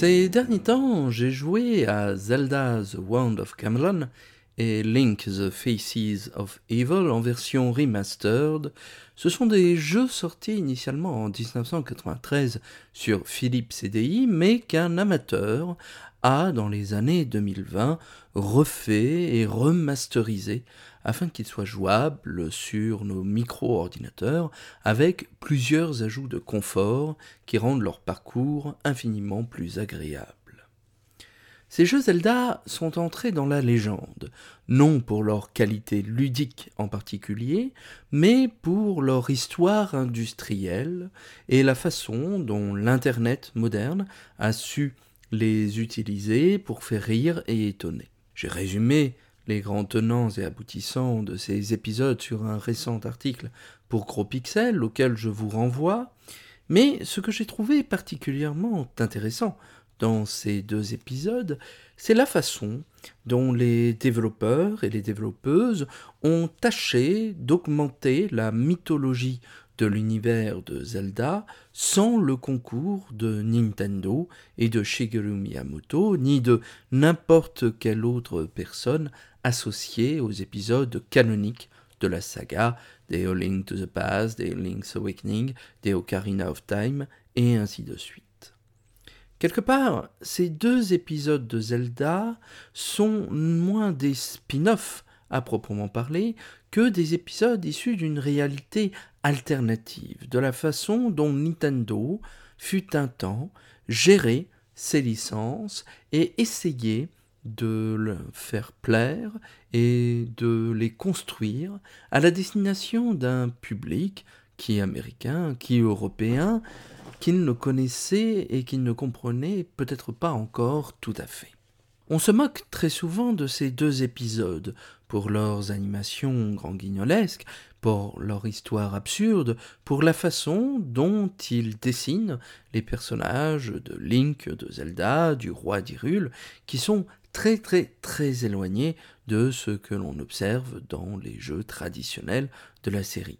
Ces derniers temps, j'ai joué à Zelda The Wand of Camelon et Link the Faces of Evil en version remastered. Ce sont des jeux sortis initialement en 1993 sur Philips CDI, mais qu'un amateur a, dans les années 2020, refait et remasterisé afin qu'il soit jouable sur nos micro-ordinateurs avec plusieurs ajouts de confort qui rendent leur parcours infiniment plus agréable. Ces jeux Zelda sont entrés dans la légende, non pour leur qualité ludique en particulier, mais pour leur histoire industrielle et la façon dont l'Internet moderne a su les utiliser pour faire rire et étonner. J'ai résumé les grands tenants et aboutissants de ces épisodes sur un récent article pour Gros Pixel auquel je vous renvoie, mais ce que j'ai trouvé particulièrement intéressant dans ces deux épisodes, c'est la façon dont les développeurs et les développeuses ont tâché d'augmenter la mythologie de l'univers de Zelda sans le concours de Nintendo et de Shigeru Miyamoto, ni de n'importe quelle autre personne associée aux épisodes canoniques de la saga, des A Link to the Past, des Link's Awakening, des Ocarina of Time, et ainsi de suite. Quelque part, ces deux épisodes de Zelda sont moins des spin-offs à proprement parler que des épisodes issus d'une réalité alternative, de la façon dont Nintendo fut un temps gérer ses licences et essayer de le faire plaire et de les construire à la destination d'un public qui est américain, qui est européen, qu'il ne connaissait et qu'il ne comprenait peut-être pas encore tout à fait. On se moque très souvent de ces deux épisodes, pour leurs animations grand guignolesques, pour leur histoire absurde, pour la façon dont ils dessinent les personnages de Link, de Zelda, du roi d'Hyrule, qui sont très très très éloignés de ce que l'on observe dans les jeux traditionnels de la série.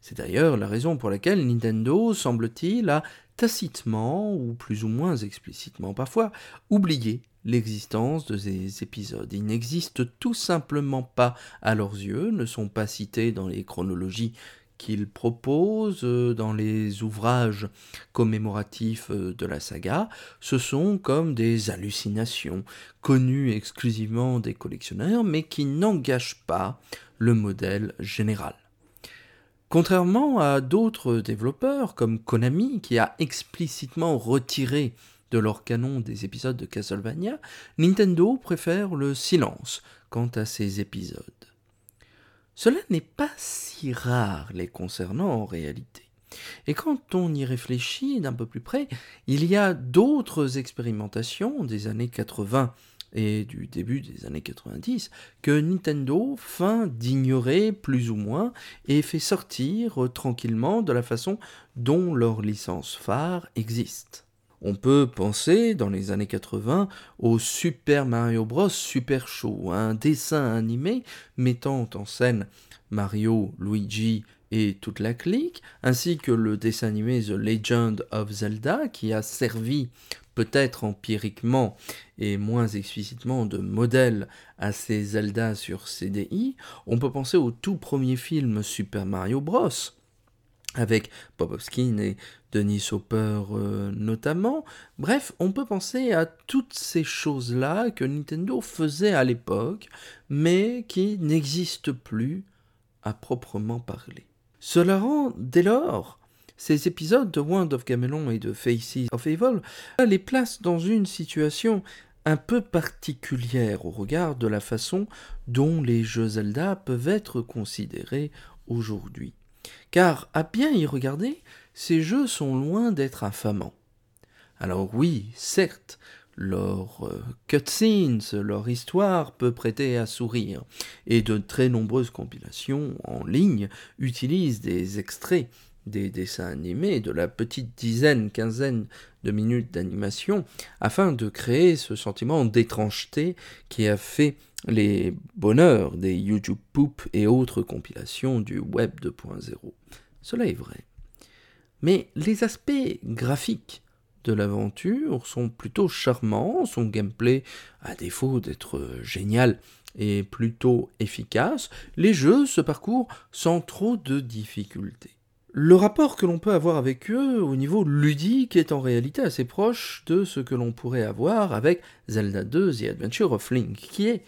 C'est d'ailleurs la raison pour laquelle Nintendo, semble-t-il, a tacitement, ou plus ou moins explicitement parfois, oublié l'existence de ces épisodes. Ils n'existent tout simplement pas à leurs yeux, ne sont pas cités dans les chronologies qu'ils proposent dans les ouvrages commémoratifs de la saga, ce sont comme des hallucinations, connues exclusivement des collectionneurs, mais qui n'engagent pas le modèle général. Contrairement à d'autres développeurs comme Konami qui a explicitement retiré de leur canon des épisodes de Castlevania, Nintendo préfère le silence quant à ces épisodes. Cela n'est pas si rare les concernant en réalité. Et quand on y réfléchit d'un peu plus près, il y a d'autres expérimentations des années 80 et du début des années 90 que Nintendo feint d'ignorer plus ou moins et fait sortir euh, tranquillement de la façon dont leur licence phare existe. On peut penser, dans les années 80, au Super Mario Bros. Super Show, un dessin animé mettant en scène Mario, Luigi et toute la clique, ainsi que le dessin animé The Legend of Zelda, qui a servi peut-être empiriquement et moins explicitement de modèle à ces Zelda sur CDI, on peut penser au tout premier film Super Mario Bros. Avec Bob et Denis Hopper euh, notamment. Bref, on peut penser à toutes ces choses-là que Nintendo faisait à l'époque, mais qui n'existent plus à proprement parler. Cela rend dès lors ces épisodes de Wand of Gamelon et de Faces of Evil les placent dans une situation un peu particulière au regard de la façon dont les jeux Zelda peuvent être considérés aujourd'hui. Car, à bien y regarder, ces jeux sont loin d'être infamants. Alors oui, certes, leur euh, cutscenes, leur histoire peut prêter à sourire, et de très nombreuses compilations en ligne utilisent des extraits des dessins animés, de la petite dizaine, quinzaine de minutes d'animation, afin de créer ce sentiment d'étrangeté qui a fait les bonheurs des YouTube Poop et autres compilations du Web 2.0. Cela est vrai. Mais les aspects graphiques de l'aventure sont plutôt charmants, son gameplay, à défaut d'être génial, est plutôt efficace, les jeux se parcourent sans trop de difficultés. Le rapport que l'on peut avoir avec eux au niveau ludique est en réalité assez proche de ce que l'on pourrait avoir avec Zelda 2 The Adventure of Link, qui est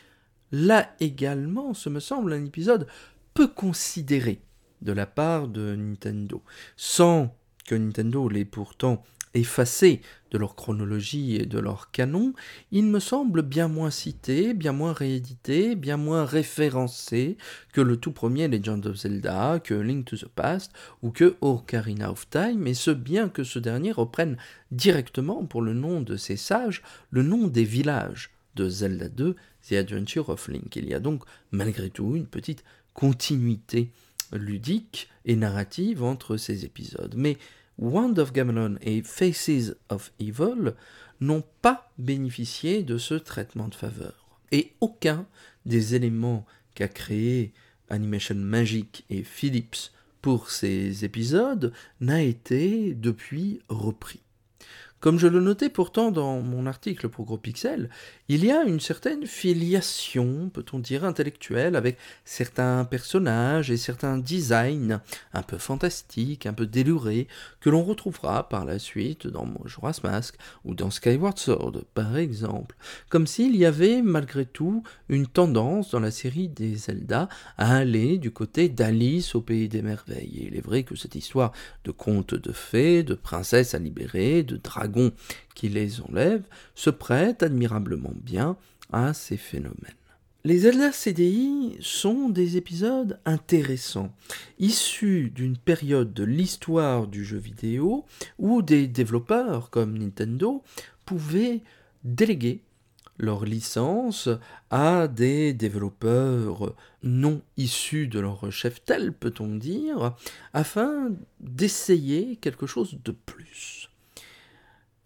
là également, ce me semble, un épisode peu considéré de la part de Nintendo, sans que Nintendo l'ait pourtant effacés de leur chronologie et de leur canon, ils me semblent bien moins cités, bien moins réédités, bien moins référencés que le tout premier Legend of Zelda, que Link to the Past ou que Ocarina of Time, et ce bien que ce dernier reprenne directement pour le nom de ses sages le nom des villages de Zelda 2, The Adventure of Link. Il y a donc malgré tout une petite continuité ludique et narrative entre ces épisodes. Mais Wand of Gamelon et Faces of Evil n'ont pas bénéficié de ce traitement de faveur. Et aucun des éléments qu'a créé Animation Magic et Philips pour ces épisodes n'a été depuis repris. Comme je le notais pourtant dans mon article pour Gros Pixel, il y a une certaine filiation, peut-on dire, intellectuelle avec certains personnages et certains designs un peu fantastiques, un peu délurés, que l'on retrouvera par la suite dans Majora's Mask ou dans Skyward Sword, par exemple. Comme s'il y avait malgré tout une tendance dans la série des Zelda à aller du côté d'Alice au pays des merveilles. Et il est vrai que cette histoire de contes de fées, de princesses à libérer, de dragons qui les enlève se prête admirablement bien à ces phénomènes. Les Zelda CDI sont des épisodes intéressants, issus d'une période de l'histoire du jeu vidéo où des développeurs comme Nintendo pouvaient déléguer leur licence à des développeurs non issus de leur chef tel, peut-on dire, afin d'essayer quelque chose de plus.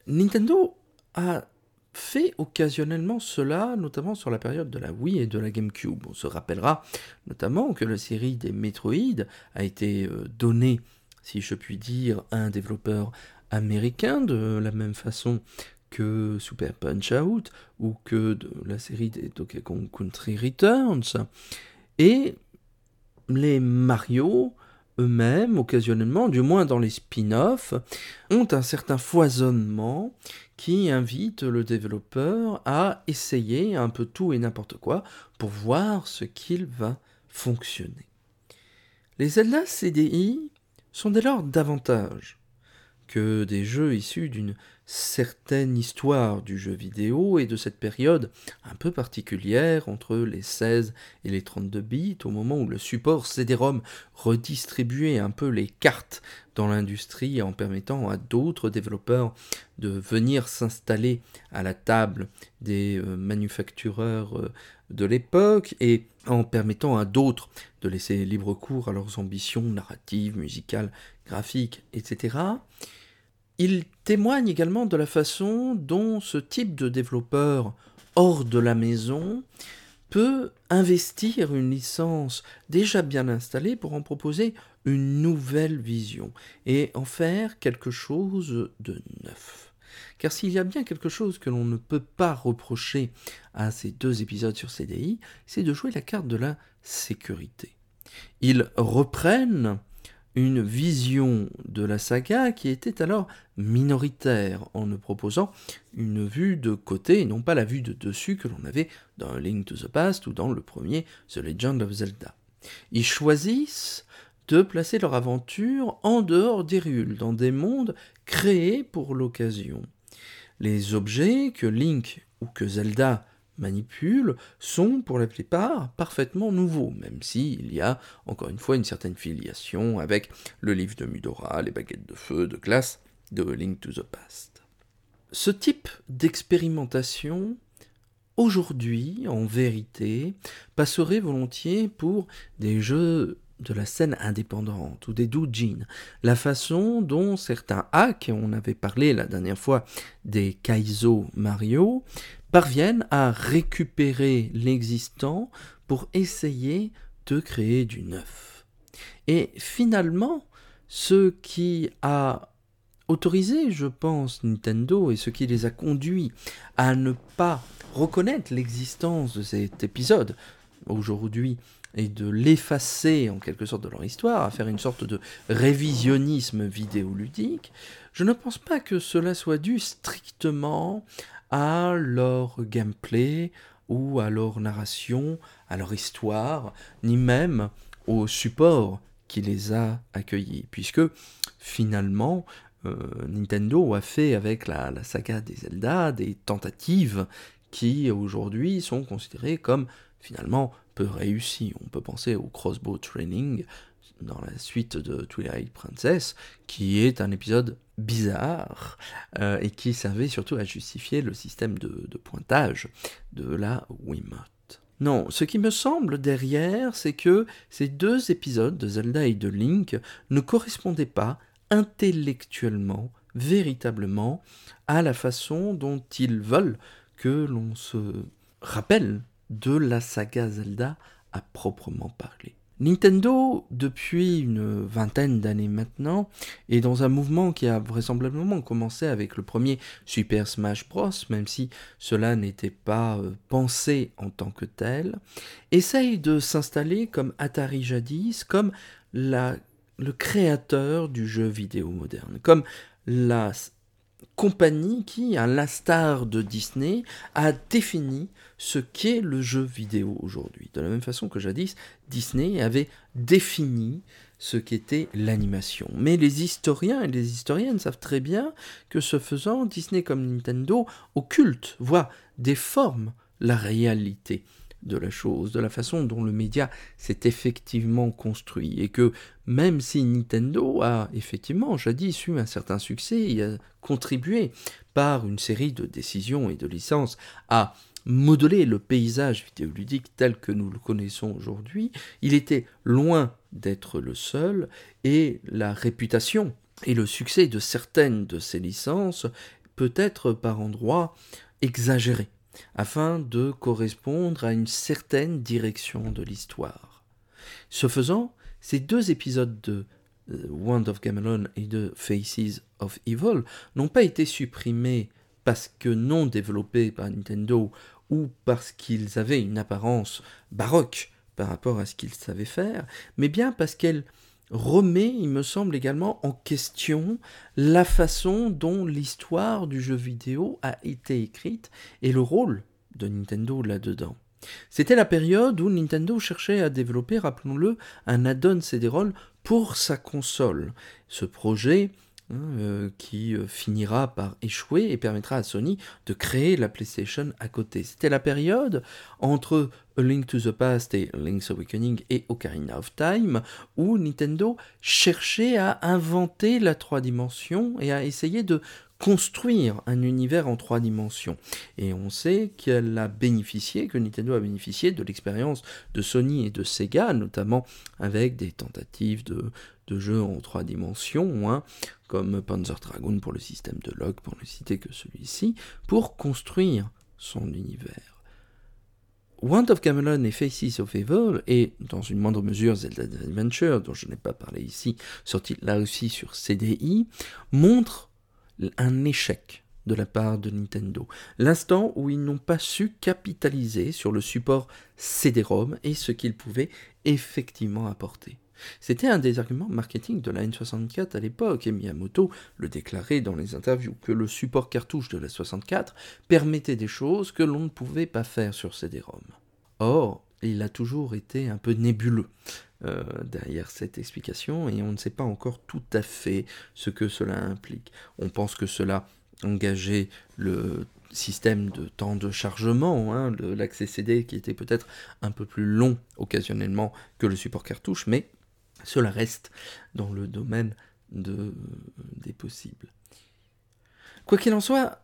Nintendo a fait occasionnellement cela, notamment sur la période de la Wii et de la GameCube. On se rappellera notamment que la série des Metroid a été euh, donnée, si je puis dire, à un développeur américain de la même façon que Super Punch Out ou que la série des Donkey Kong Country Returns. Et les Mario eux-mêmes, occasionnellement, du moins dans les spin-offs, ont un certain foisonnement qui invite le développeur à essayer un peu tout et n'importe quoi pour voir ce qu'il va fonctionner. Les Zelda CDI sont dès lors davantage que des jeux issus d'une certaine histoire du jeu vidéo et de cette période un peu particulière entre les 16 et les 32 bits, au moment où le support CD-ROM redistribuait un peu les cartes dans l'industrie en permettant à d'autres développeurs de venir s'installer à la table des euh, manufactureurs euh, de l'époque et en permettant à d'autres de laisser libre cours à leurs ambitions narratives, musicales, graphiques, etc. Il témoigne également de la façon dont ce type de développeur hors de la maison peut investir une licence déjà bien installée pour en proposer une nouvelle vision et en faire quelque chose de neuf. Car s'il y a bien quelque chose que l'on ne peut pas reprocher à ces deux épisodes sur CDI, c'est de jouer la carte de la sécurité. Ils reprennent une vision de la saga qui était alors minoritaire en ne proposant une vue de côté et non pas la vue de dessus que l'on avait dans Link to the Past ou dans le premier The Legend of Zelda. Ils choisissent de placer leur aventure en dehors des rules, dans des mondes créés pour l'occasion. Les objets que Link ou que Zelda manipule sont pour la plupart parfaitement nouveaux, même s'il y a encore une fois une certaine filiation avec le livre de Mudora, les baguettes de feu, de glace, de Link to the Past. Ce type d'expérimentation, aujourd'hui, en vérité, passerait volontiers pour des jeux de la scène indépendante ou des doujins, la façon dont certains hacks, on avait parlé la dernière fois des Kaizo Mario, parviennent à récupérer l'existant pour essayer de créer du neuf. Et finalement, ce qui a autorisé, je pense, Nintendo et ce qui les a conduits à ne pas reconnaître l'existence de cet épisode aujourd'hui et de l'effacer en quelque sorte de leur histoire, à faire une sorte de révisionnisme vidéoludique, je ne pense pas que cela soit dû strictement à leur gameplay ou à leur narration, à leur histoire, ni même au support qui les a accueillis, puisque finalement euh, Nintendo a fait avec la, la saga des Zelda des tentatives qui aujourd'hui sont considérées comme finalement peu réussi. On peut penser au Crossbow Training dans la suite de Twilight Princess, qui est un épisode bizarre euh, et qui servait surtout à justifier le système de, pointage de la Wiimote. Non, ce qui me semble derrière, c'est que ces deux épisodes de Zelda et de Link ne correspondaient pas intellectuellement, véritablement, à la façon dont ils veulent que l'on se rappelle de la saga Zelda à proprement parler. Nintendo, depuis une vingtaine d'années maintenant, est dans un mouvement qui a vraisemblablement commencé avec le premier Super Smash Bros, même si cela n'était pas euh, pensé en tant que tel, essaye de s'installer comme Atari jadis, comme le créateur du jeu vidéo moderne, comme la compagnie qui, à l'instar de Disney, a défini ce qu'est le jeu vidéo aujourd'hui. De la même façon que jadis, Disney avait défini ce qu'était l'animation. Mais les historiens et les historiennes savent très bien que ce faisant, Disney comme Nintendo occulte, voire déforme la réalité de la chose, de la façon dont le média s'est effectivement construit, et que même si Nintendo a effectivement jadis eu un certain succès et a contribué par une série de décisions et de licences à modeler le paysage vidéoludique tel que nous le connaissons aujourd'hui, il était loin d'être le seul, et la réputation et le succès de certaines de ces licences peut être par endroits exagéré afin de correspondre à une certaine direction de l'histoire. Ce faisant, ces deux épisodes de euh, Wand of Gamelon et de Faces of Evil n'ont pas été supprimés parce que non développés par Nintendo ou parce qu'ils avaient une apparence baroque par rapport à ce qu'ils savaient faire, mais bien parce qu'elles remet, il me semble également, en question la façon dont l'histoire du jeu vidéo a été écrite et le rôle de Nintendo là-dedans. C'était la période où Nintendo cherchait à développer, rappelons-le, un add-on CD-ROM pour sa console. Ce projet Hein, euh, qui euh, finira par échouer et permettra à Sony de créer la PlayStation à côté. C'était la période entre A Link to the Past et Link's Awakening et Ocarina of Time où Nintendo cherchait à inventer la trois dimensions et à essayer de construire un univers en trois dimensions. Et on sait qu'elle a bénéficié, que Nintendo a bénéficié de l'expérience de Sony et de Sega, notamment avec des tentatives de, de jeux en trois dimensions, hein, comme Panzer Dragoon pour le système de log, pour ne citer que celui-ci, pour construire son univers. Wand of Camelon et Faces of Evil, et dans une moindre mesure Zelda Adventure, dont je n'ai pas parlé ici, sorti là aussi sur CDI, montrent un échec de la part de Nintendo. L'instant où ils n'ont pas su capitaliser sur le support CD-ROM et ce qu'ils pouvaient effectivement apporter. C'était un des arguments marketing de la N64 à l'époque, et Miyamoto le déclarait dans les interviews, que le support cartouche de la 64 permettait des choses que l'on ne pouvait pas faire sur CD-ROM. Or, il a toujours été un peu nébuleux euh, derrière cette explication et on ne sait pas encore tout à fait ce que cela implique. On pense que cela engager le système de temps de chargement, hein, l'accès CD qui était peut-être un peu plus long occasionnellement que le support cartouche, mais cela reste dans le domaine de, des possibles. Quoi qu'il en soit,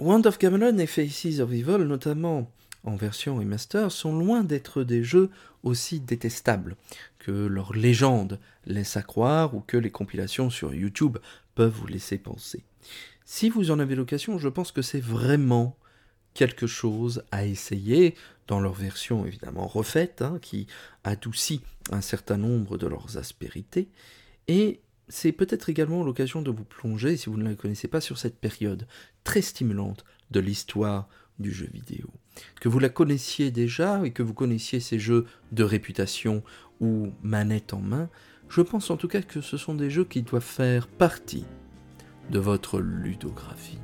Wand of Gamelon et Faces of Evil, notamment en version remaster, sont loin d'être des jeux aussi détestables que leur légende laisse à croire ou que les compilations sur YouTube peuvent vous laisser penser. Si vous en avez l'occasion, je pense que c'est vraiment quelque chose à essayer, dans leur version évidemment refaite, hein, qui adoucit un certain nombre de leurs aspérités, et c'est peut-être également l'occasion de vous plonger, si vous ne la connaissez pas, sur cette période très stimulante de l'histoire du jeu vidéo. Que vous la connaissiez déjà et que vous connaissiez ces jeux de réputation ou manette en main, je pense en tout cas que ce sont des jeux qui doivent faire partie de votre ludographie.